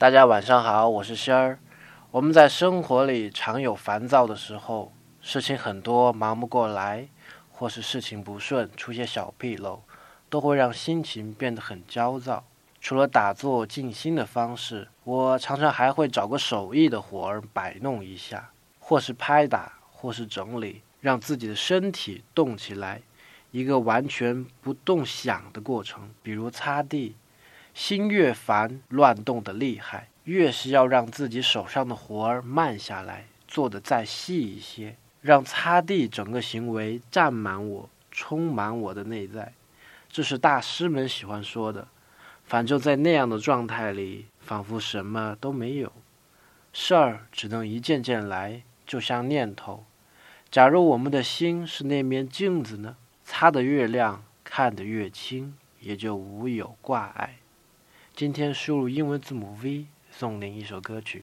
大家晚上好，我是仙儿。我们在生活里常有烦躁的时候，事情很多忙不过来，或是事情不顺，出些小纰漏，都会让心情变得很焦躁。除了打坐静心的方式，我常常还会找个手艺的活儿摆弄一下，或是拍打，或是整理，让自己的身体动起来。一个完全不动想的过程，比如擦地。心越烦，乱动的厉害，越是要让自己手上的活儿慢下来，做得再细一些，让擦地整个行为占满我，充满我的内在。这是大师们喜欢说的。反正，在那样的状态里，仿佛什么都没有，事儿只能一件件来，就像念头。假如我们的心是那面镜子呢？擦得越亮，看得越清，也就无有挂碍。今天输入英文字母 V，送您一首歌曲。